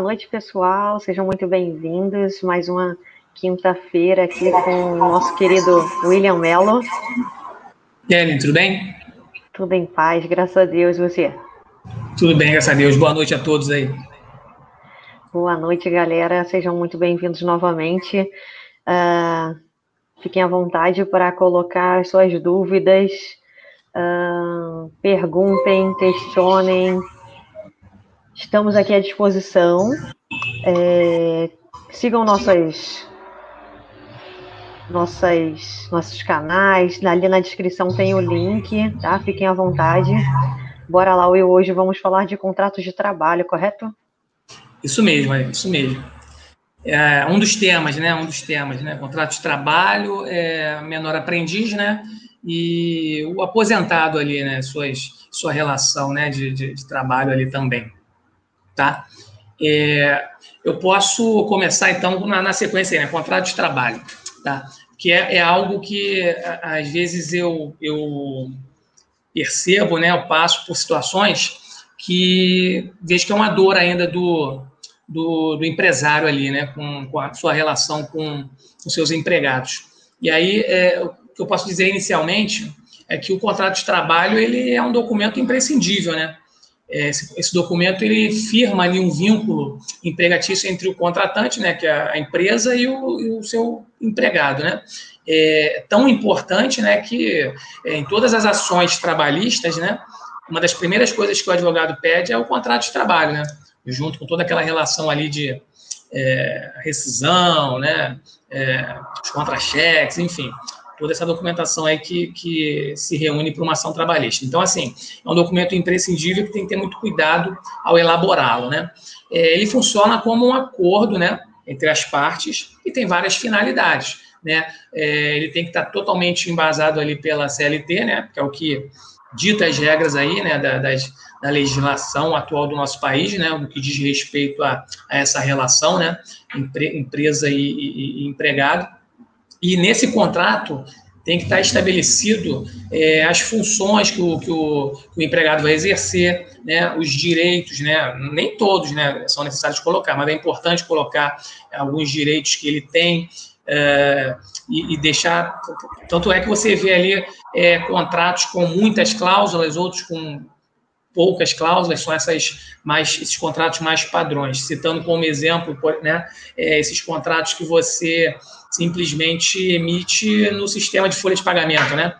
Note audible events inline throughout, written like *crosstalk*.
Boa noite, pessoal. Sejam muito bem-vindos. Mais uma quinta-feira aqui com o nosso querido William Mello. E aí, tudo bem? Tudo em paz, graças a Deus. E você? Tudo bem, graças a Deus. Boa noite a todos aí. Boa noite, galera. Sejam muito bem-vindos novamente. Uh, fiquem à vontade para colocar suas dúvidas. Uh, perguntem, questionem. Estamos aqui à disposição. É, sigam nossas, nossas, nossos canais. Ali na descrição tem o link, tá? Fiquem à vontade. Bora lá, eu hoje vamos falar de contratos de trabalho, correto? Isso mesmo, é isso mesmo. É um dos temas, né? Um dos temas, né? Contrato de trabalho, é, menor aprendiz, né? E o aposentado ali, né? Suas, sua relação, né? De, de, de trabalho ali também tá? É, eu posso começar, então, na, na sequência né? Contrato de trabalho, tá? Que é, é algo que, às vezes, eu, eu percebo, né? Eu passo por situações que vejo que é uma dor ainda do, do, do empresário ali, né? Com, com, a sua relação com os seus empregados. E aí, é, o que eu posso dizer inicialmente é que o contrato de trabalho ele é um documento imprescindível, né? Esse, esse, documento ele firma ali um vínculo empregatício entre o contratante, né, que é a empresa, e o, e o seu empregado, né? É tão importante, né, que é, em todas as ações trabalhistas, né, uma das primeiras coisas que o advogado pede é o contrato de trabalho, né, junto com toda aquela relação ali de é, rescisão, né, é, os contra-cheques, enfim toda essa documentação aí que, que se reúne para uma ação trabalhista. Então, assim, é um documento imprescindível que tem que ter muito cuidado ao elaborá-lo, né? É, ele funciona como um acordo, né, entre as partes e tem várias finalidades, né? É, ele tem que estar totalmente embasado ali pela CLT, né, que é o que dita as regras aí, né, da, das, da legislação atual do nosso país, né, no que diz respeito a, a essa relação, né, empre, empresa e, e, e empregado. E nesse contrato tem que estar estabelecido é, as funções que o, que, o, que o, empregado vai exercer, né, os direitos, né, nem todos né, são necessários colocar, mas é importante colocar alguns direitos que ele tem é, e, e, deixar. Tanto é que você vê ali é, contratos com muitas cláusulas, outros com poucas cláusulas, são essas mais, esses contratos mais padrões. Citando como exemplo, né, é, esses contratos que você simplesmente emite no sistema de folha de pagamento, né?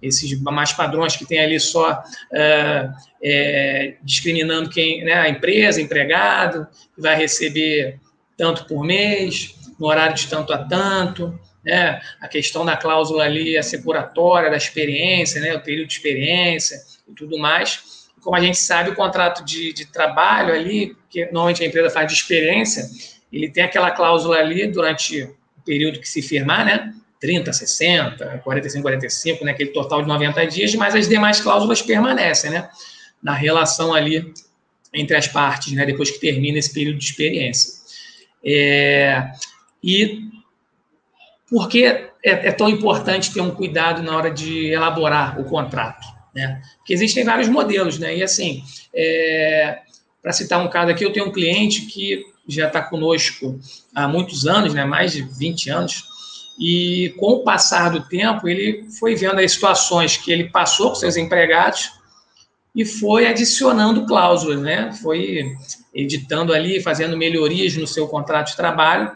Esses mais padrões que tem ali só é, é, discriminando quem, né, a empresa, empregado, que vai receber tanto por mês, no horário de tanto a tanto, né? A questão da cláusula ali asseguratória, da experiência, né? O período de experiência e tudo mais como a gente sabe, o contrato de, de, trabalho ali, que normalmente a empresa faz de experiência, ele tem aquela cláusula ali durante período que se firmar, né? 30, 60, 45, 45, né? Aquele total de 90 dias, mas as demais cláusulas permanecem, né? Na relação ali entre as partes, né? Depois que termina esse período de experiência. É, e por que é, é tão importante ter um cuidado na hora de elaborar o contrato? Né? Porque existem vários modelos, né? E assim, é, para citar um caso aqui, eu tenho um cliente que já está conosco há muitos anos, né, mais de 20 anos, e com o passar do tempo, ele foi vendo as situações que ele passou com seus empregados e foi adicionando cláusulas, né? Foi editando ali, fazendo melhorias no seu contrato de trabalho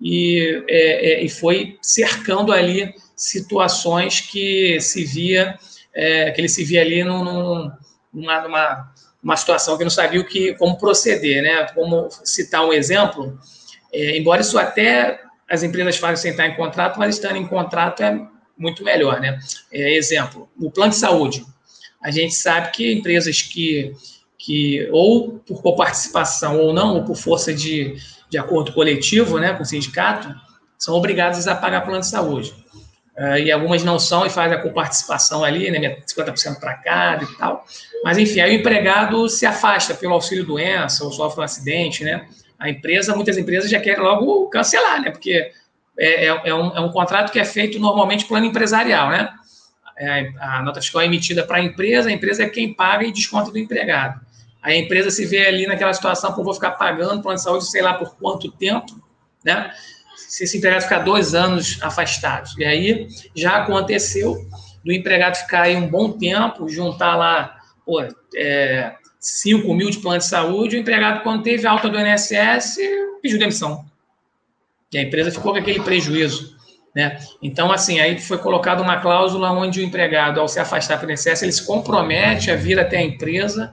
e, é, é, e foi cercando ali situações que se via, é, que ele se via ali num, numa, numa uma situação que não sabia o que, como proceder, né? Como citar um exemplo, é, embora isso até as empresas façam sentar em contrato, mas estando em contrato é muito melhor, né? É, exemplo, o plano de saúde. A gente sabe que empresas que, que ou por coparticipação ou não, ou por força de, de acordo coletivo, né, com o sindicato, são obrigadas a pagar plano de saúde. Uh, e algumas não são e fazem a coparticipação ali, né, 50% para cada e tal. Mas, enfim, aí o empregado se afasta pelo auxílio-doença ou sofre um acidente, né? A empresa, muitas empresas já querem logo cancelar, né? Porque é, é, é, um, é um contrato que é feito normalmente plano empresarial, né? É, a nota fiscal é emitida para a empresa, a empresa é quem paga e desconta do empregado. a empresa se vê ali naquela situação, pô, vou ficar pagando plano de saúde, sei lá por quanto tempo, né? Se esse empregado ficar dois anos afastado. E aí já aconteceu do empregado ficar aí um bom tempo, juntar lá, pô, é, 5 mil de plano de saúde, o empregado, quando teve alta do INSS, pediu demissão. E a empresa ficou com aquele prejuízo. Né? Então, assim, aí foi colocada uma cláusula onde o empregado, ao se afastar do INSS, ele se compromete a vir até a empresa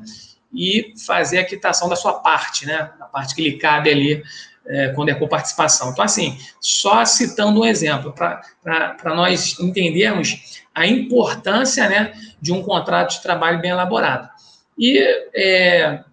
e fazer a quitação da sua parte, né? A parte que lhe cabe ali é, quando é por participação. Então, assim, só citando um exemplo, para nós entendermos a importância né, de um contrato de trabalho bem elaborado. E é,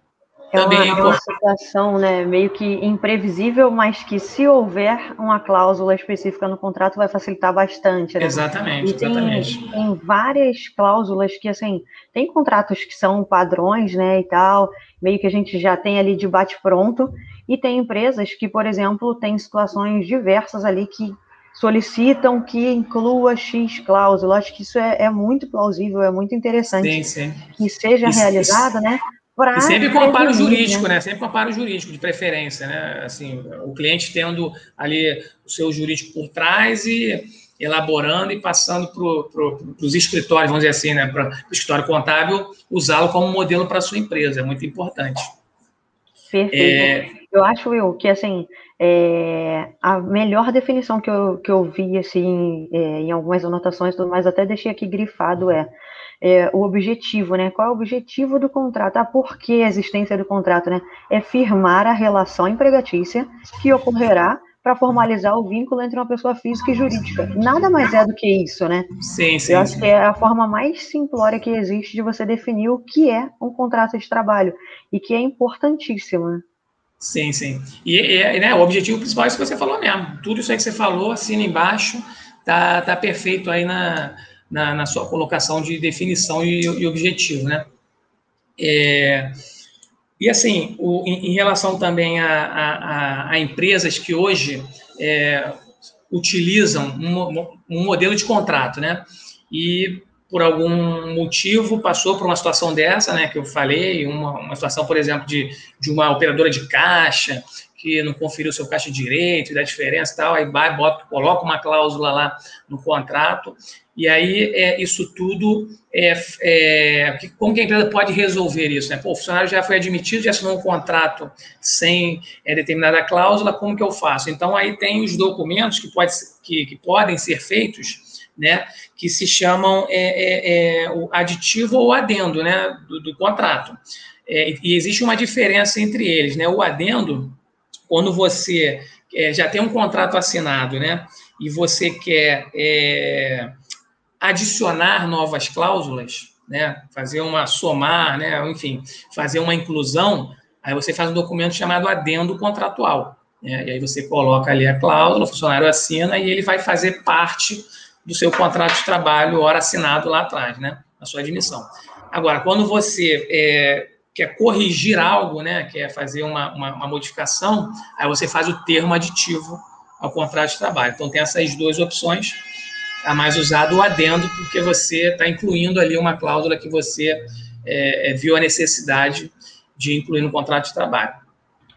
é uma, é uma situação né, meio que imprevisível, mas que se houver uma cláusula específica no contrato vai facilitar bastante. Né? Exatamente, tem, exatamente. Tem várias cláusulas que, assim, tem contratos que são padrões, né, e tal, meio que a gente já tem ali de bate-pronto, e tem empresas que, por exemplo, tem situações diversas ali que solicitam que inclua X cláusula. Acho que isso é, é muito plausível, é muito interessante sim, sim. que seja isso, realizado, isso. né? E sempre com amparo jurídico, né? né? Sempre com amparo jurídico, de preferência, né? Assim, o cliente tendo ali o seu jurídico por trás e elaborando e passando para pro, os escritórios, vamos dizer assim, né? Para o escritório contábil, usá-lo como modelo para a sua empresa, é muito importante. Perfeito. É... Eu acho, Will, que assim, é, a melhor definição que eu, que eu vi assim, é, em algumas anotações, mas até deixei aqui grifado é é, o objetivo, né? Qual é o objetivo do contrato? Ah, por que a existência do contrato, né? É firmar a relação empregatícia que ocorrerá para formalizar o vínculo entre uma pessoa física e jurídica. Nada mais é do que isso, né? Sim, sim. Eu acho que é a forma mais simplória que existe de você definir o que é um contrato de trabalho e que é importantíssimo, né? Sim, sim. E, e né, o objetivo principal é isso que você falou mesmo. Tudo isso aí que você falou, assina embaixo, tá, tá perfeito aí na, na, na sua colocação de definição e, e objetivo, né? É, e assim, o, em, em, relação também a, a, a, empresas que hoje é, utilizam um, um, modelo de contrato, né? E por algum motivo passou por uma situação dessa, né? Que eu falei, uma, uma situação, por exemplo, de, de uma operadora de caixa que não conferiu seu caixa direito, da diferença e tal, aí vai, bota, coloca uma cláusula lá no contrato, e aí é, isso tudo, é, é, como que a empresa pode resolver isso? Né? Pô, o funcionário já foi admitido, já assinou um contrato sem é, determinada cláusula, como que eu faço? Então aí tem os documentos que, pode, que, que podem ser feitos, né, que se chamam é, é, é, o aditivo ou adendo né, do, do contrato. e existe uma diferença entre eles. Né? O adendo quando você é, já tem um contrato assinado, né, e você quer é, adicionar novas cláusulas, né, fazer uma somar, né, enfim, fazer uma inclusão, aí você faz um documento chamado adendo contratual. Né, e aí você coloca ali a cláusula, o funcionário assina e ele vai fazer parte do seu contrato de trabalho, hora assinado lá atrás, né, na sua admissão. Agora, quando você é, quer corrigir algo, né, quer fazer uma, uma, uma, modificação, aí você faz o termo aditivo ao contrato de trabalho. Então, tem essas duas opções. A mais usada, o adendo, porque você está incluindo ali uma cláusula que você é, é, viu a necessidade de incluir no contrato de trabalho.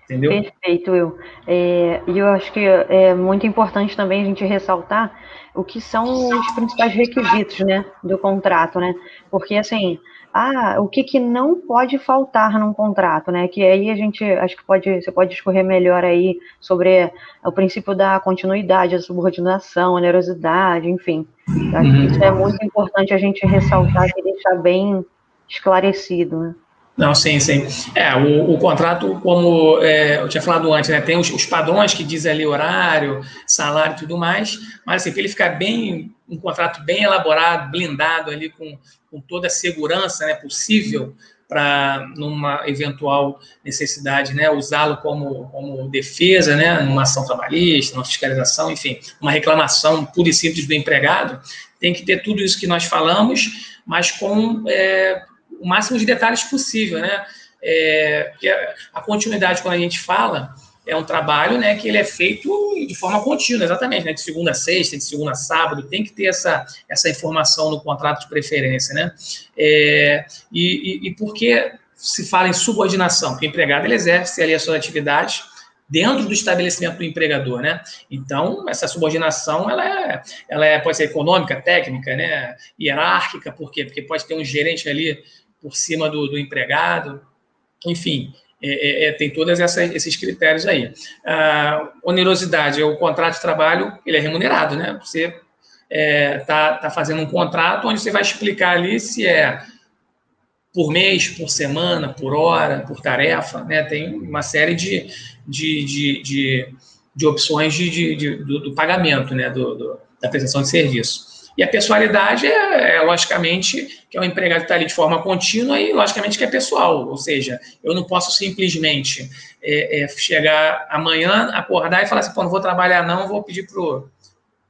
Entendeu? Perfeito, Will. É, e eu acho que é muito importante também a gente ressaltar o que são os principais requisitos né, do contrato, né? Porque, assim, ah, o que, que não pode faltar num contrato, né? Que aí a gente acho que pode, você pode escorrer melhor aí sobre o princípio da continuidade, a subordinação, a onerosidade, enfim. Acho que isso é uhum. muito importante a gente ressaltar e deixar bem esclarecido, né? Não, sim, sim. É, o, o contrato, como é, eu tinha falado antes, né, tem os, os, padrões que diz ali horário, salário e tudo mais, mas assim, para ele ficar bem, um contrato bem elaborado, blindado ali, com, com toda a segurança né, possível para, numa eventual necessidade, né, usá-lo como, como defesa, né, numa ação trabalhista, numa fiscalização, enfim, uma reclamação pura e simples do empregado, tem que ter tudo isso que nós falamos, mas com... É, o máximo de detalhes possível, né? É, a continuidade, quando a gente fala, é um trabalho né, que ele é feito de forma contínua, exatamente, né, de segunda a sexta, de segunda a sábado, tem que ter essa, essa informação no contrato de preferência, né? É, e, e, e porque se fala em subordinação, porque o empregado ele exerce ali as suas atividades dentro do estabelecimento do empregador, né? Então, essa subordinação, ela, é, ela é, pode ser econômica, técnica, né? hierárquica, por quê? Porque pode ter um gerente ali por cima do, do empregado, enfim, é, é, é tem todos esses critérios aí. A onerosidade é o contrato de trabalho, ele é remunerado, né? Você está é, tá, tá fazendo um contrato onde você vai explicar ali se é por mês, por semana, por hora, por tarefa, né? Tem uma série de, de, de, de, de opções de, de, de do, do, pagamento, né? Do, do, da prestação de serviço. E a pessoalidade é, é logicamente, que é um empregado que está ali de forma contínua e, logicamente, que é pessoal. Ou seja, eu não posso simplesmente é, é, chegar amanhã, acordar e falar assim, pô, não vou trabalhar não, vou pedir para o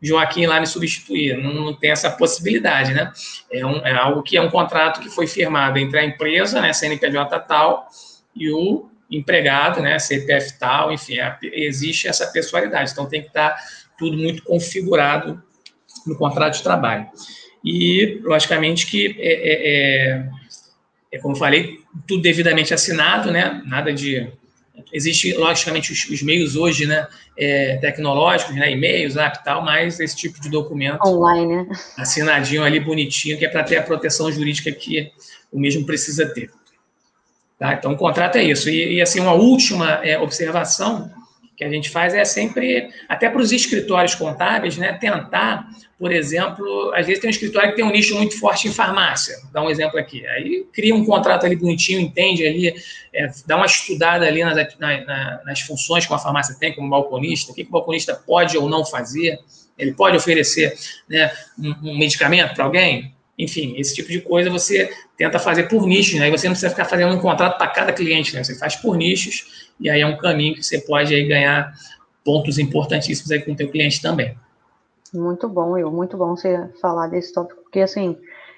Joaquim lá me substituir. Não, não tem essa possibilidade, né? É, um, é, algo que é um contrato que foi firmado entre a empresa, né, CNPJ tal, e o empregado, né, CPF tal, enfim, é, existe essa pessoalidade. Então tem que estar tudo muito configurado no contrato de trabalho. E, logicamente, que é, é, é, é como falei, tudo devidamente assinado, né? Nada de Existe, logicamente, os, os meios hoje, né, é, tecnológicos, né, e-mails, app e tal, mas esse tipo de documento online, né? assinadinho ali, bonitinho, que é para ter a proteção jurídica que o mesmo precisa ter. Tá? Então, o contrato é isso. E, e assim, uma última é, observação que a gente faz é sempre, até para os escritórios contábeis, né, tentar, por exemplo, às vezes tem um escritório que tem um nicho muito forte em farmácia, dar um exemplo aqui, aí cria um contrato ali bonitinho, entende ali, é, dá uma estudada ali nas, na, nas funções que uma farmácia tem como balconista, o que, que o balconista pode ou não fazer, ele pode oferecer né, um, um medicamento para alguém, enfim, esse tipo de coisa você tenta fazer por nichos, né? E você não precisa ficar fazendo um contrato para cada cliente, né? Você faz por nichos e aí é um caminho que você pode aí ganhar pontos importantíssimos aí com o teu cliente também. Muito bom, eu muito bom você falar desse tópico, porque assim,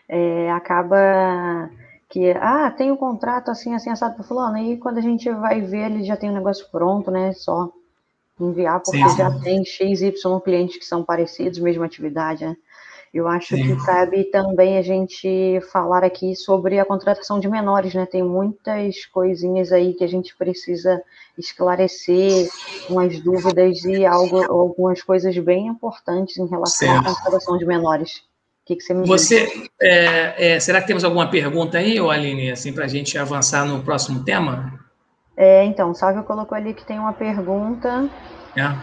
é, acaba que, ah, tem um contrato assim, assim, assado para fulano, e quando a gente vai ver, ele já tem o um negócio pronto, né, só enviar, porque sim, sim. já tem X, Y clientes que são parecidos, mesma atividade, né, eu acho Sim. que cabe também a gente falar aqui sobre a contratação de menores, né? Tem muitas coisinhas aí que a gente precisa esclarecer, umas dúvidas e algo, algumas coisas bem importantes em relação certo. à contratação de menores. O que, que você me você? É, é, será que temos alguma pergunta aí, Aline, assim, para a gente avançar no próximo tema? É, então, Sávio colocou ali que tem uma pergunta. É.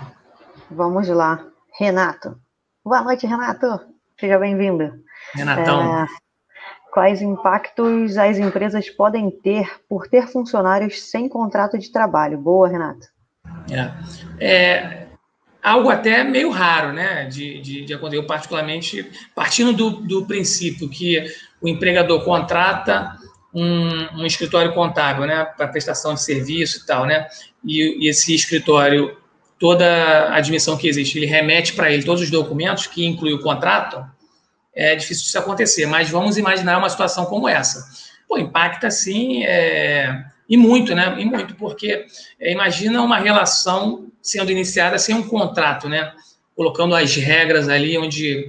Vamos lá. Renato. Boa noite, Renato. Seja bem-vinda. Renatão. É, quais impactos as empresas podem ter por ter funcionários sem contrato de trabalho? Boa, Renato. É, é algo até meio raro, né, de, de, de acontecer. Eu, particularmente, partindo do, do princípio que o empregador contrata um, um, escritório contábil, né, para prestação de serviço e tal, né, e, e esse escritório toda a admissão que existe, ele remete para ele todos os documentos, que inclui o contrato, é difícil isso acontecer. Mas vamos imaginar uma situação como essa. Pô, impacta sim, é, e muito, né? E muito, porque é, imagina uma relação sendo iniciada sem um contrato, né? Colocando as regras ali, onde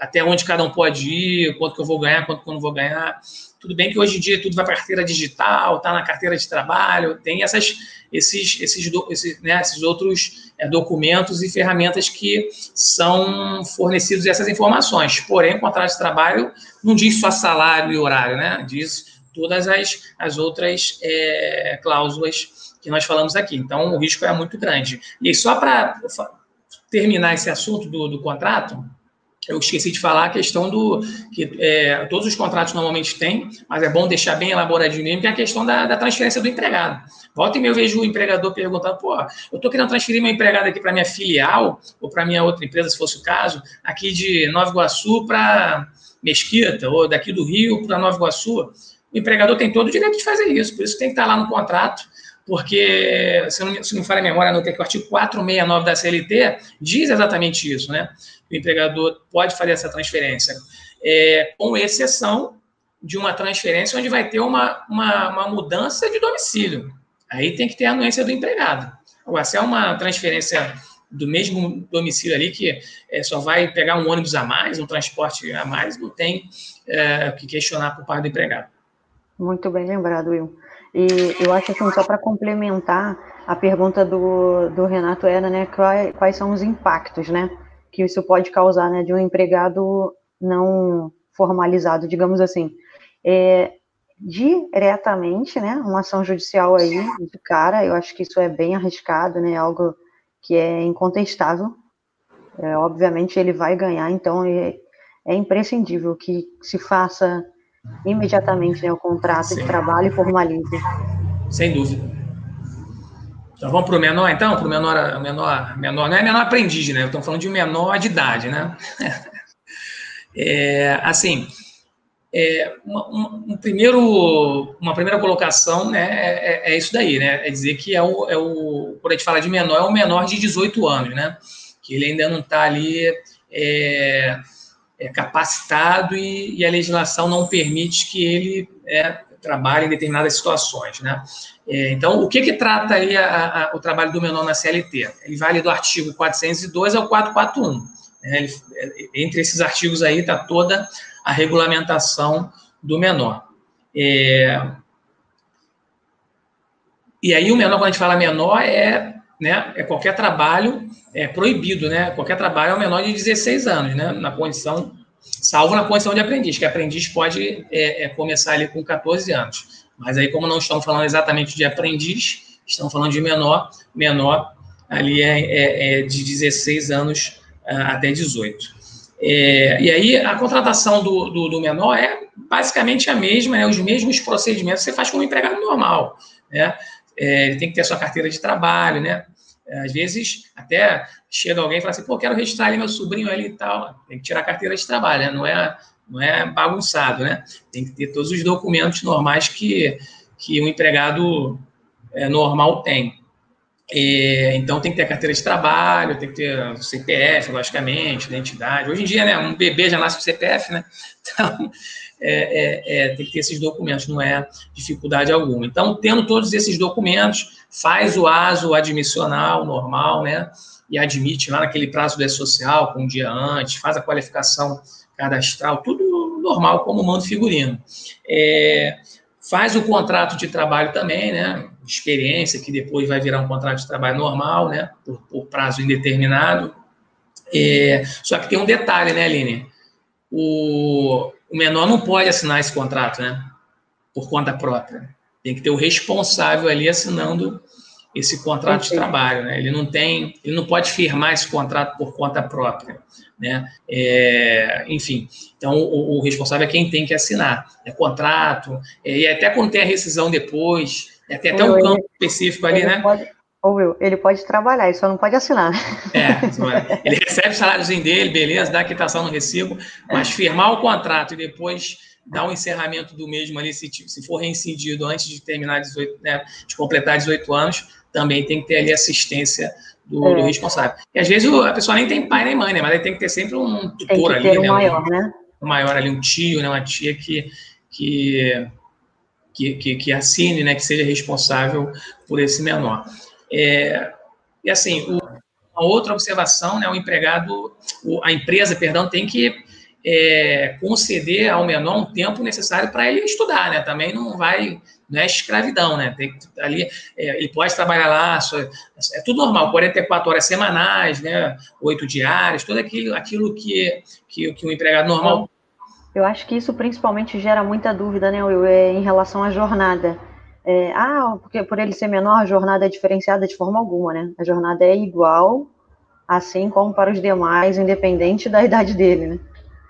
até onde cada um pode ir, quanto que eu vou ganhar, quanto que eu não vou ganhar. Tudo bem que hoje em dia tudo vai para carteira digital, está na carteira de trabalho, tem essas, esses, esses, esses, né, esses outros é, documentos e ferramentas que são fornecidos essas informações. Porém, o contrato de trabalho não diz só salário e horário, né? Diz todas as, as outras é, cláusulas que nós falamos aqui. Então, o risco é muito grande. E só para terminar esse assunto do, do contrato, eu esqueci de falar a questão do que é, todos os contratos normalmente têm, mas é bom deixar bem elaboradinho mesmo, que é a questão da, da transferência do empregado. Volta e meia eu vejo o empregador perguntando, pô, eu estou querendo transferir meu empregado aqui para minha filial, ou para minha outra empresa, se fosse o caso, aqui de Nova Iguaçu para Mesquita, ou daqui do Rio para Nova Iguaçu. O empregador tem todo o direito de fazer isso, por isso tem que estar lá no contrato, porque, se não, se não falha a memória, não tem que o artigo 469 da CLT diz exatamente isso, né? O empregador pode fazer essa transferência, é, com exceção de uma transferência onde vai ter uma, uma, uma, mudança de domicílio. Aí tem que ter a anuência do empregado. Agora, se é uma transferência do mesmo domicílio ali, que é, só vai pegar um ônibus a mais, um transporte a mais, não tem é, que questionar por parte do empregado. Muito bem lembrado, Will. E eu acho assim, só para complementar, a pergunta do, do Renato era, né, quais, quais são os impactos, né, que isso pode causar, né, de um empregado não formalizado, digamos assim. É, diretamente, né, uma ação judicial aí de cara, eu acho que isso é bem arriscado, né, algo que é incontestável. É, obviamente ele vai ganhar, então é, é imprescindível que se faça imediatamente né, o contrato Sim. de trabalho e formalize. Sem dúvida. Então vamos para o menor, então? Para o menor, menor, menor, não é menor aprendiz, né? Estamos falando de menor de idade, né? *laughs* É, assim, é, uma, uma, um primeiro, uma primeira colocação né, é, é, é, isso daí, né? É dizer que é o, é o, quando a gente fala de menor, é o menor de 18 anos, né? Que ele ainda não está ali é, é capacitado e, e, a legislação não permite que ele é, trabalhe em determinadas situações, né? É, então, o que que trata aí a, a, o trabalho do menor na CLT? Ele vai ali do artigo 402 ao 441. Né? Ele, entre esses artigos aí está toda a regulamentação do menor. É, e aí o menor, quando a gente fala menor, é, né, é qualquer trabalho é proibido, né? Qualquer trabalho é o menor de 16 anos, né? Na condição, salvo na condição de aprendiz, que aprendiz pode é, é, começar ali com 14 anos. Mas aí, como não estamos falando exatamente de aprendiz, estamos falando de menor, menor ali é, é, é de 16 anos ah, até 18. É, e aí, a contratação do, do, do, menor é basicamente a mesma, né, os mesmos procedimentos que você faz como empregado normal. Né? É, ele tem que ter a sua carteira de trabalho, né? Às vezes, até chega alguém e fala assim, pô, quero registrar ali meu sobrinho ali e tal. Tem que tirar a carteira de trabalho, né? Não é, não é bagunçado, né? Tem que ter todos os documentos normais que, que o empregado é, normal tem. É, então tem que ter carteira de trabalho, tem que ter CPF, logicamente, identidade. Hoje em dia, né, um bebê já nasce com CPF, né? *laughs* Então, é, é, é, tem que ter esses documentos, não é dificuldade alguma. Então, tendo todos esses documentos, faz o ASO admissional normal, né? E admite lá naquele prazo do social, com um dia antes, faz a qualificação cadastral, tudo normal, como mando figurino. É, faz o contrato de trabalho também, né? Experiência, que depois vai virar um contrato de trabalho normal, né? Por, por prazo indeterminado. É, só que tem um detalhe, né, Aline? O, o menor não pode assinar esse contrato, né? Por conta própria. Tem que ter o responsável ali assinando esse contrato de trabalho, né? Ele não tem, ele não pode firmar esse contrato por conta própria, né? É, enfim, então o, o, responsável é quem tem que assinar, é contrato, é, e até quando tem a rescisão depois, é, tem até um campo ele, específico ali, né? Pode, ou Will, ele pode trabalhar, ele só não pode assinar. É, *laughs* ele recebe o saláriozinho dele, beleza, dá a quitação no recibo, mas firmar o contrato e depois dar o um encerramento do mesmo ali, se, se for reincidido antes de terminar 18, né, de completar 18 anos, também tem que ter ali assistência do, é. do, responsável. E às vezes a pessoa nem tem pai nem mãe, né? Mas tem que ter sempre um tutor ali, um né? Maior, um, né? Um maior ali, um tio, né? Uma tia que, que, que, que, que assine, né? Que seja responsável por esse menor. É, e assim, o, uma outra observação, né? O empregado, o, a empresa, perdão, tem que é, conceder ao menor um tempo necessário para ele estudar, né? Também não vai não é escravidão, né? Tem, ali, é, ele pode trabalhar lá, só, é tudo normal, 44 horas semanais, né? Oito diárias, tudo aquilo, aquilo que, que, que um empregado normal. Eu acho que isso principalmente gera muita dúvida, né, Will, é, em relação à jornada. É, ah, porque por ele ser menor, a jornada é diferenciada de forma alguma, né? A jornada é igual, assim como para os demais, independente da *laughs* idade dele, né?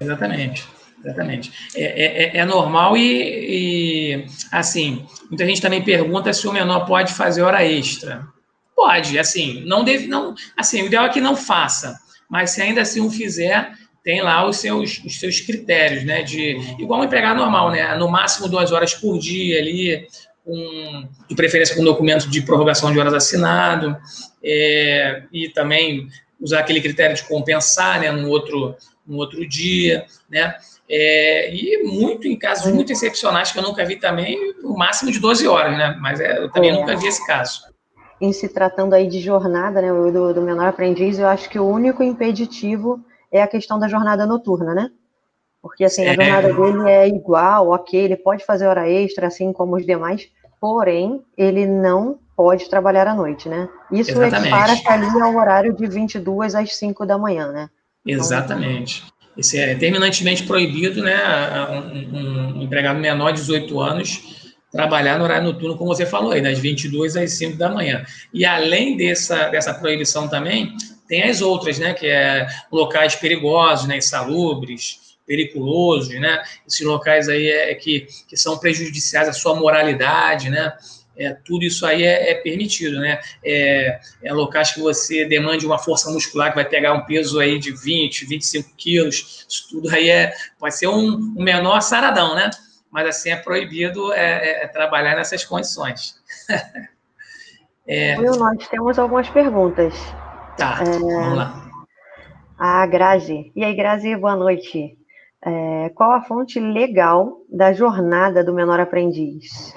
Exatamente. Exatamente. É, é, é normal e, e, assim, muita gente também pergunta se o menor pode fazer hora extra. Pode, assim, não deve, não, assim, o ideal é que não faça, mas se ainda assim o fizer, tem lá os seus, os seus critérios, né, de, igual um empregado normal, né, no máximo duas horas por dia ali, com, de preferência com documento de prorrogação de horas assinado, é, e também usar aquele critério de compensar, né, no outro, no outro dia, né, é, e muito em casos muito excepcionais que eu nunca vi também, o máximo de 12 horas, né? Mas é, eu também é. nunca vi esse caso. Em se tratando aí de jornada, né, do, do menor aprendiz, eu acho que o único impeditivo é a questão da jornada noturna, né? Porque assim, a jornada dele é igual, ok, ele pode fazer hora extra, assim como os demais, porém, ele não pode trabalhar à noite, né? Isso equipara ali ao horário de 22 às 5 da manhã, né? Exatamente. Isso é terminantemente proibido, né? Um, um, um empregado menor de 18 anos trabalhar no horário noturno, como você falou aí, das 22 às 5 da manhã. E além dessa, dessa proibição também, tem as outras, né? Que é locais perigosos, né? Insalubres, periculosos, né? Esses locais aí é, que, que são prejudiciais à sua moralidade, né? É, tudo isso aí é, é permitido, né? É, é, locais que você demande uma força muscular que vai pegar um peso aí de 20, 25 quilos, isso tudo aí é, pode ser um, um menor saradão, né? Mas assim é proibido é, é, é trabalhar nessas condições. *laughs* é... Will, nós temos algumas perguntas. Tá, vamos lá. A Grazi. E aí, Grazi, boa noite. qual a fonte legal da jornada do menor aprendiz?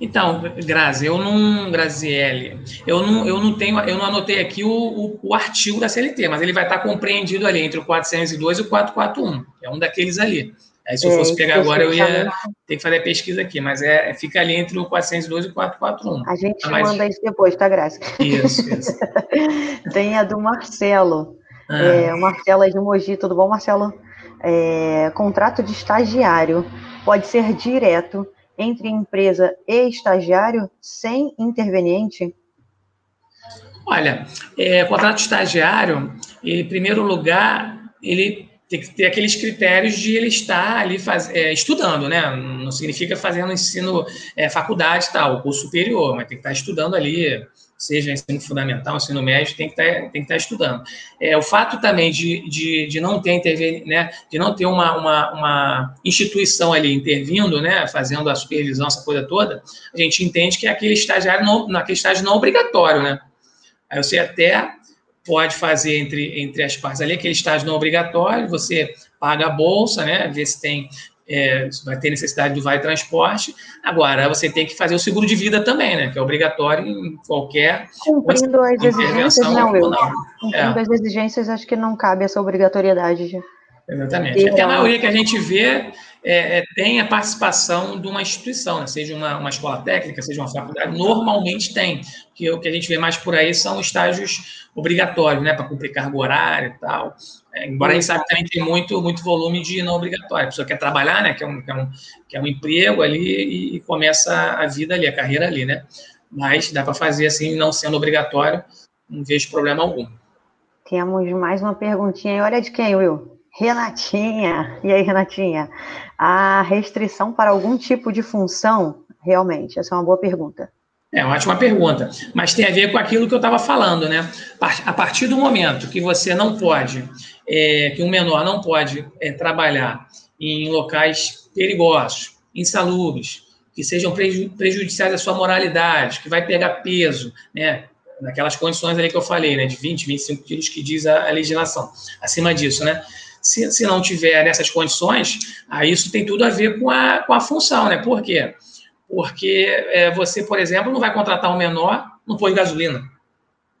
Então, Grazi, eu não, Graziele, eu não, eu não tenho, eu não anotei aqui o, o, o, artigo da CLT, mas ele vai estar compreendido ali entre o 402 e o 441. É um daqueles ali. Aí, se eu fosse é, pegar agora, eu ia ter que fazer a pesquisa aqui, mas é, fica ali entre o 402 e o 441. A gente tá manda isso depois, tá, Grazi? Isso, isso. *laughs* Tem a do Marcelo. Ah. É, o Marcelo é de Mogi, tudo bom, Marcelo? É, contrato de estagiário pode ser direto entre empresa e estagiário sem interveniente? Olha, é, contrato estagiário, em primeiro lugar, ele tem que ter aqueles critérios de ele estar ali faz, é, estudando, né? Não significa fazendo ensino, é, faculdade tal, curso superior, mas tem que estar estudando ali seja ensino fundamental, ensino médio, tem que estar, tem que estar estudando. É, o fato também de, de, de não ter interven, né, de não ter uma, uma, uma, instituição ali intervindo, né, fazendo a supervisão, essa coisa toda, a gente entende que aquele estagiário não, naquele estágio não obrigatório, né? Aí você até pode fazer entre, entre as partes ali aquele estágio não obrigatório, você paga a bolsa, né, vê se tem é, vai ter necessidade do Vale Transporte. Agora, você tem que fazer o seguro de vida também, né? Que é obrigatório em qualquer. Cumprindo as exigências, não, eu. Não. Cumprindo é. as exigências, acho que não cabe essa obrigatoriedade. Exatamente. Até a maioria que a gente vê é, é, tem a participação de uma instituição, né? seja uma, uma escola técnica, seja uma faculdade, normalmente tem. Que o que a gente vê mais por aí são estágios obrigatórios, né? Para cumprir cargo horário e tal. É, embora a gente saiba que também tem muito, muito volume de não obrigatório. A pessoa quer trabalhar, né? Quer um, quer um, quer um emprego ali e, e começa a vida ali, a carreira ali, né? Mas dá para fazer assim, não sendo obrigatório, não vejo problema algum. Temos mais uma perguntinha. Olha de quem, Will? Renatinha. E aí, Renatinha? A restrição para algum tipo de função, realmente, essa é uma boa pergunta. É uma ótima pergunta, mas tem a ver com aquilo que eu estava falando, né? A partir do momento que você não pode, é, que um menor não pode é, trabalhar em locais perigosos, insalubres, que sejam prejudiciais à sua moralidade, que vai pegar peso, né? Naquelas condições ali que eu falei, né? De 20, 25 quilos que diz a, a legislação. Acima disso, né? Se, se não tiver nessas condições, aí isso tem tudo a ver com a, com a função, né? Por quê? Porque é, você, por exemplo, não vai contratar um menor no posto de gasolina,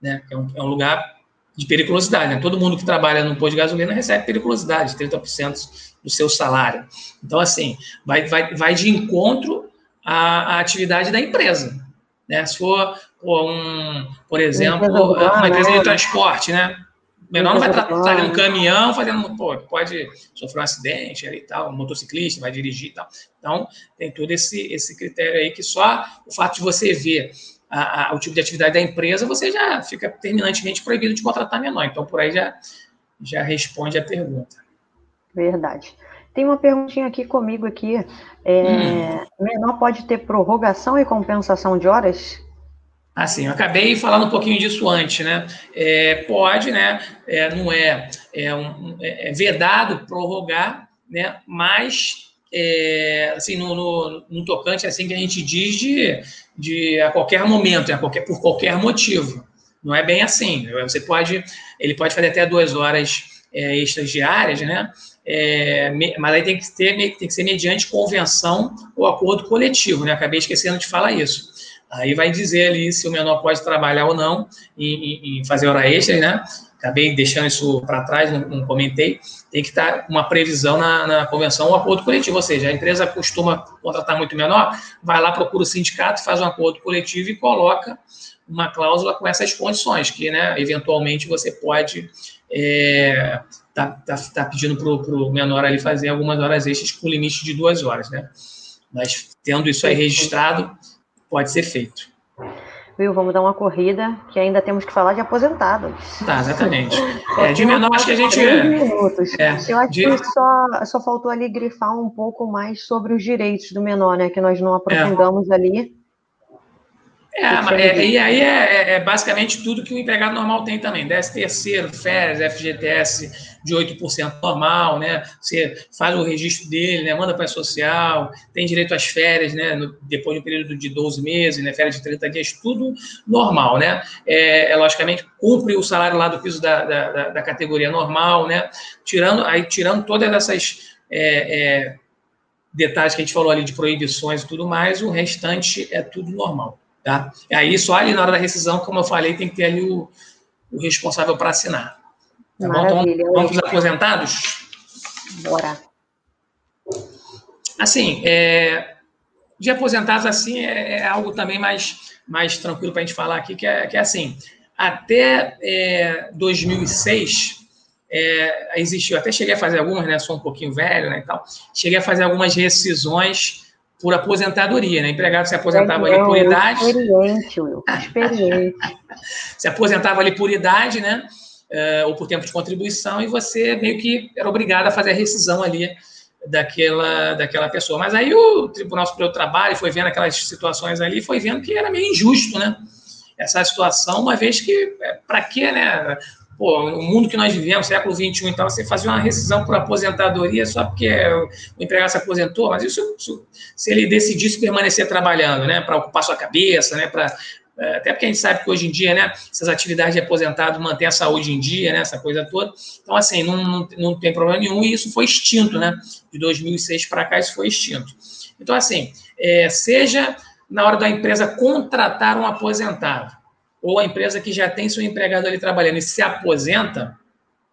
né? É um, é um lugar de periculosidade. Né? Todo mundo que trabalha no posto de gasolina recebe periculosidade, 30% do seu salário. Então, assim, vai, vai, vai de encontro à, à atividade da empresa. Né? Se for, um, por exemplo, uma empresa de né? transporte, né? O menor não vai estar no caminhão fazendo, pô, pode sofrer um acidente ali e tal, um motociclista vai dirigir e tal. Então, tem todo esse, esse critério aí que só o fato de você ver a, a, o tipo de atividade da empresa, você já fica terminantemente proibido de contratar menor. Então, por aí já, já responde a pergunta. Verdade. Tem uma perguntinha aqui comigo aqui. É, hum. Menor pode ter prorrogação e compensação de horas? Assim, eu acabei falando um pouquinho disso antes, né? É, pode, né? É, não é, é, um, é, é vedado prorrogar, né? Mas, é, assim, no, no, no, tocante, assim, que a gente diz de, de a qualquer momento, né? qualquer, por qualquer motivo. Não é bem assim. Você pode, ele pode fazer até duas horas é, extras diárias, né? É, mas aí tem que, ter, tem que ser mediante convenção ou acordo coletivo, né? Acabei esquecendo de falar isso. Aí vai dizer ali se o menor pode trabalhar ou não em, em fazer hora extra, né? acabei deixando isso para trás, não, não, comentei, tem que estar uma previsão na, na convenção, um acordo coletivo, ou seja, a empresa costuma contratar muito menor, vai lá, procura o sindicato, faz um acordo coletivo e coloca uma cláusula com essas condições, que, né, eventualmente, você pode é, tá, tá, tá pedindo para o menor ali fazer algumas horas extras com limite de duas horas, né? Mas tendo isso aí registrado, pode ser feito. Viu? Vamos dar uma corrida, que ainda temos que falar de aposentados. Tá, exatamente. *laughs* É, de menor, acho que a gente. Minutos. É, Eu acho de... que só, só faltou ali grifar um pouco mais sobre os direitos do menor, né? Que nós não aprofundamos é. ali. É, é, e aí é, é, é, basicamente tudo que o empregado normal tem também. 10 terceiro, férias, FGTS de 8% normal, né? Você faz o registro dele, né? Manda para a social, tem direito às férias, né? No, depois de um período de 12 meses, né? Férias de 30 dias, tudo normal, né? É, é logicamente, cumpre o salário lá do piso da, da, da, categoria normal, né? Tirando, aí, tirando todas essas é, detalhes que a gente falou ali de proibições e tudo mais, o restante é tudo normal. Tá? Aí, só ali na hora da rescisão, como eu falei, tem que ter ali o, o responsável para assinar. Tá bom? Então, vamos para os aposentados? Bora. Assim, é, de aposentados, assim, é, é, algo também mais, mais tranquilo para a gente falar aqui, que é, que é assim, até é, 2006, é, existiu, até cheguei a fazer algumas, né, sou um pouquinho velho, né, e tal, cheguei a fazer algumas rescisões por aposentadoria, né? Empregado se aposentava ali por idade. Experiente, Will. Experiente. *laughs* se aposentava ali por idade, né? Uh, ou por tempo de contribuição, e você meio que era obrigado a fazer a rescisão ali daquela, daquela pessoa. Mas aí o Tribunal Superior do Trabalho foi vendo aquelas situações ali, foi vendo que era meio injusto, né? Essa situação, uma vez que, é, para quê, né? Pô, o mundo que nós vivemos, século XXI, então, você fazia uma rescisão por aposentadoria só porque o empregado se aposentou, mas isso, se ele decidisse permanecer trabalhando, né, para ocupar sua cabeça, né, para é, até porque a gente sabe que hoje em dia, né, essas atividades de aposentado mantêm a saúde em dia, né, essa coisa toda. Então, assim, não, não, não tem problema nenhum e isso foi extinto, né? De 2006 para cá, isso foi extinto. Então, assim, é, seja na hora da empresa contratar um aposentado, ou a empresa que já tem seu empregado ali trabalhando e se aposenta,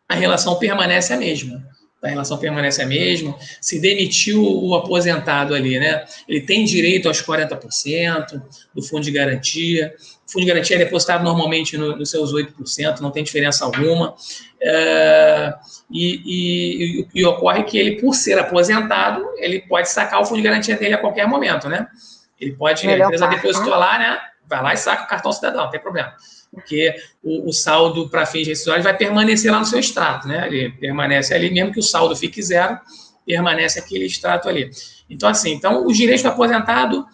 a relação permanece a mesma. A relação permanece a mesma. Se demitiu o aposentado ali, né? Ele tem direito aos 40% do fundo de garantia. O fundo de garantia é depositado normalmente no, nos seus 8%, não tem diferença alguma. É, e, e, e, ocorre que ele, por ser aposentado, ele pode sacar o fundo de garantia dele a qualquer momento, né? Ele pode, Melhor a empresa depositou né? lá, né? Vai lá e saca o cartão cidadão, não tem problema. Porque o, o saldo para fins rescisórios vai permanecer lá no seu extrato, né? Ele permanece ali, mesmo que o saldo fique zero, permanece aquele extrato ali. Então, assim, então, os direitos do aposentado,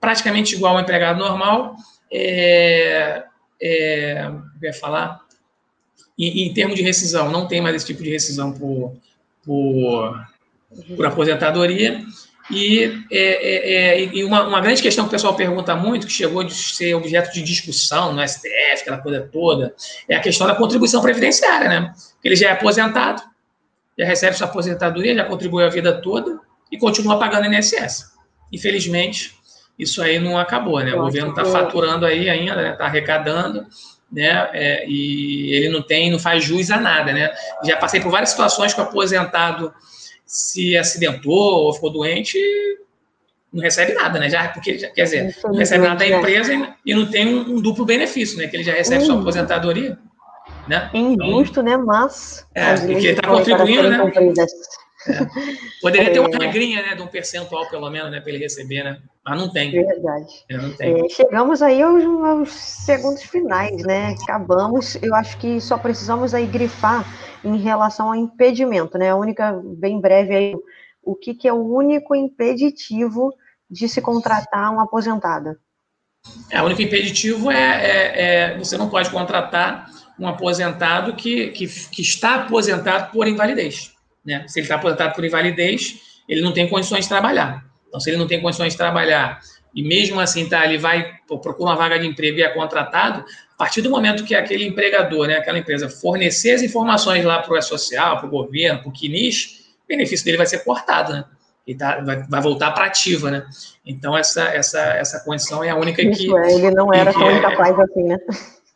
praticamente igual ao empregado normal, é, é, eu ia falar, em, em termos de rescisão, não tem mais esse tipo de rescisão por, por, por aposentadoria, e, é, é, é, e uma, uma, grande questão que o pessoal pergunta muito, que chegou de ser objeto de discussão no STF, aquela coisa toda, é a questão da contribuição previdenciária, né? Ele já é aposentado, já recebe sua aposentadoria, já contribuiu a vida toda e continua pagando INSS. Infelizmente, isso aí não acabou, né? O governo está faturando aí ainda, está né? Tá arrecadando, né? É, e ele não tem, não faz jus a nada, né? Já passei por várias situações com aposentado se acidentou ou ficou doente, não recebe nada, né? Já, porque, quer dizer, não recebe nada da empresa e não tem um, um, duplo benefício, né? Que ele já recebe sua aposentadoria. Né? Injusto, então, né? Mas. É, porque ele está contribuindo, né? É. Poderia ter uma é. regrinha, né? De um percentual, pelo menos, né? Para ele receber, né? Mas não tem. Verdade. É, não tem. É, chegamos aí aos, aos segundos finais, né? Acabamos. Eu acho que só precisamos aí grifar em relação ao impedimento, né? A única, bem breve aí, o que, que é o único impeditivo de se contratar um aposentado? É, o único impeditivo é, é, é, você não pode contratar um aposentado que, que, que está aposentado por invalidez. Né? Se ele está aposentado por invalidez, ele não tem condições de trabalhar. Então, se ele não tem condições de trabalhar e mesmo assim tá, ele vai procura uma vaga de emprego e é contratado, a partir do momento que aquele empregador, né, aquela empresa, fornecer as informações lá para o social, para o governo, para o CNIS, o benefício dele vai ser cortado, né? E tá, vai, vai voltar para ativa, né? Então, essa, essa, essa condição é a única Isso, que. É, ele não era tão é, incapaz assim, né?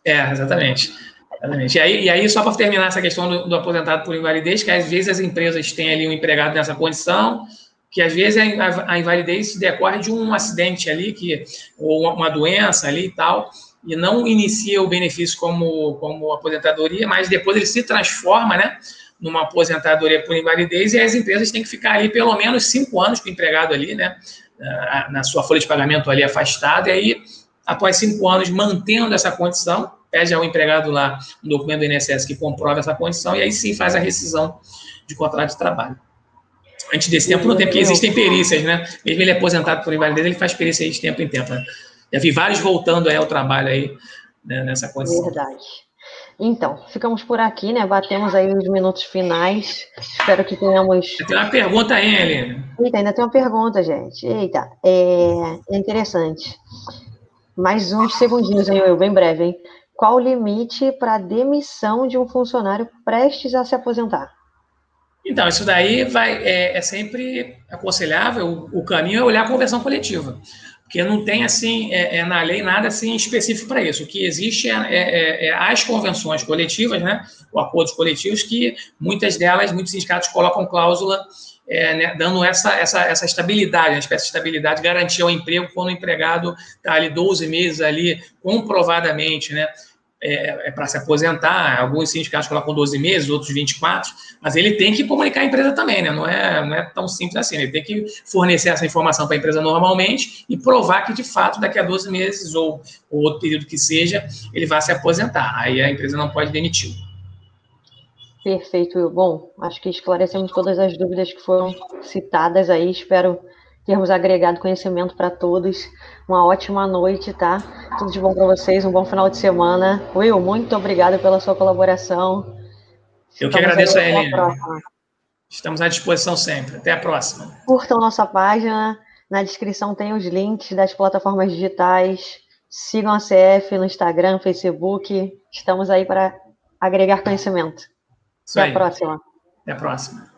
É, exatamente. Exatamente. E aí, e aí só para terminar essa questão do, do, aposentado por invalidez, que às vezes as empresas têm ali um empregado nessa condição, que às vezes a, a invalidez decorre de um acidente ali, que, ou uma, doença ali e tal, e não inicia o benefício como, como aposentadoria, mas depois ele se transforma, né? numa aposentadoria por invalidez e as empresas têm que ficar ali pelo menos cinco anos com o empregado ali, né? Na sua folha de pagamento ali afastado, e aí, após cinco anos, mantendo essa condição, pede ao empregado lá um documento do INSS que comprova essa condição, e aí sim faz a rescisão de contrato de trabalho. Antes desse tempo, não tem, porque existem perícias, né? Mesmo ele aposentado por invalidez, ele faz perícia aí de tempo em tempo. Né? Já vi vários voltando aí ao trabalho aí, né, nessa condição. Verdade. Então, ficamos por aqui, né? Batemos aí os minutos finais. Espero que tenhamos. Tem uma pergunta aí, Helena. Eita, ainda tem uma pergunta, gente. Eita, é, é interessante. Mais uns segundinhos aí, eu, bem breve, hein? Qual o limite para demissão de um funcionário prestes a se aposentar? Então, isso daí vai, é, é sempre aconselhável. O, o caminho é olhar a conversão coletiva porque não tem assim é, é, na lei nada assim específico para isso. O que existe é, é, é, é, as convenções coletivas, né, ou acordos coletivos, que muitas delas, muitos sindicatos colocam cláusula né, dando essa, essa, essa estabilidade, uma espécie de estabilidade, garantia ao emprego quando o empregado está ali 12 meses ali, comprovadamente, né, é, é para se aposentar, alguns sindicatos colocam 12 meses, outros 24, mas ele tem que comunicar a empresa também, né? Não é, não é tão simples assim. Ele tem que fornecer essa informação para a empresa normalmente e provar que, de fato, daqui a 12 meses ou, ou outro período que seja, ele vai se aposentar. Aí a empresa não pode demitir. Perfeito. Bom, acho que esclarecemos todas as dúvidas que foram citadas aí. Espero termos agregado conhecimento para todos. Uma ótima noite, tá? Tudo de bom para vocês, um bom final de semana. Will, muito obrigado pela sua colaboração. Eu Estamos que agradeço a ele. Estamos à disposição sempre. Até a próxima. Curtam nossa página. Na descrição tem os links das plataformas digitais. Sigam a CF no Instagram, Facebook. Estamos aí para agregar conhecimento. Isso Até aí. a próxima. Até a próxima.